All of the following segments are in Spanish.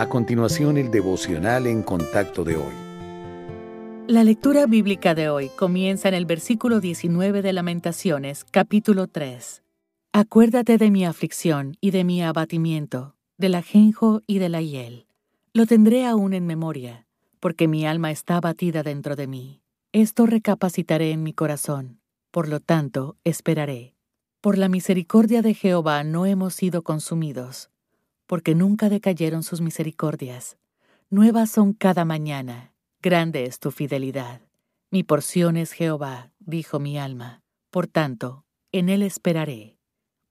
A continuación, el devocional en contacto de hoy. La lectura bíblica de hoy comienza en el versículo 19 de Lamentaciones, capítulo 3. Acuérdate de mi aflicción y de mi abatimiento, del ajenjo y de la hiel. Lo tendré aún en memoria, porque mi alma está abatida dentro de mí. Esto recapacitaré en mi corazón, por lo tanto esperaré. Por la misericordia de Jehová no hemos sido consumidos porque nunca decayeron sus misericordias. Nuevas son cada mañana, grande es tu fidelidad. Mi porción es Jehová, dijo mi alma, por tanto, en él esperaré.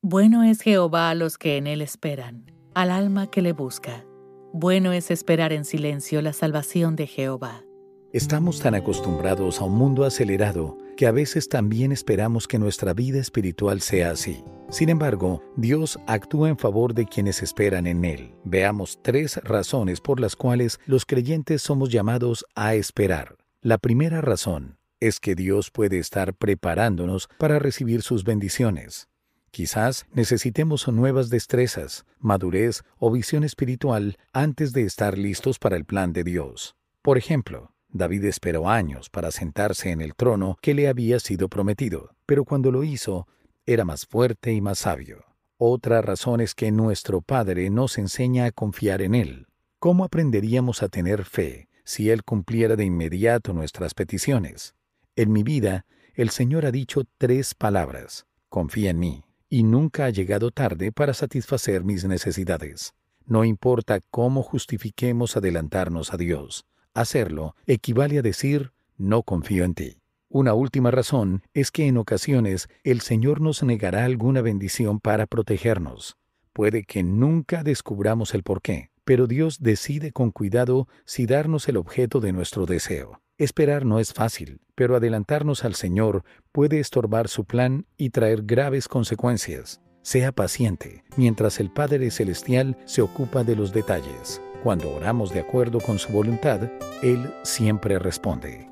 Bueno es Jehová a los que en él esperan, al alma que le busca. Bueno es esperar en silencio la salvación de Jehová. Estamos tan acostumbrados a un mundo acelerado que a veces también esperamos que nuestra vida espiritual sea así. Sin embargo, Dios actúa en favor de quienes esperan en Él. Veamos tres razones por las cuales los creyentes somos llamados a esperar. La primera razón es que Dios puede estar preparándonos para recibir sus bendiciones. Quizás necesitemos nuevas destrezas, madurez o visión espiritual antes de estar listos para el plan de Dios. Por ejemplo, David esperó años para sentarse en el trono que le había sido prometido, pero cuando lo hizo, era más fuerte y más sabio. Otra razón es que nuestro Padre nos enseña a confiar en Él. ¿Cómo aprenderíamos a tener fe si Él cumpliera de inmediato nuestras peticiones? En mi vida, el Señor ha dicho tres palabras. Confía en mí. Y nunca ha llegado tarde para satisfacer mis necesidades. No importa cómo justifiquemos adelantarnos a Dios. Hacerlo equivale a decir, no confío en ti. Una última razón es que en ocasiones el Señor nos negará alguna bendición para protegernos. Puede que nunca descubramos el porqué, pero Dios decide con cuidado si darnos el objeto de nuestro deseo. Esperar no es fácil, pero adelantarnos al Señor puede estorbar su plan y traer graves consecuencias. Sea paciente, mientras el Padre Celestial se ocupa de los detalles. Cuando oramos de acuerdo con su voluntad, Él siempre responde.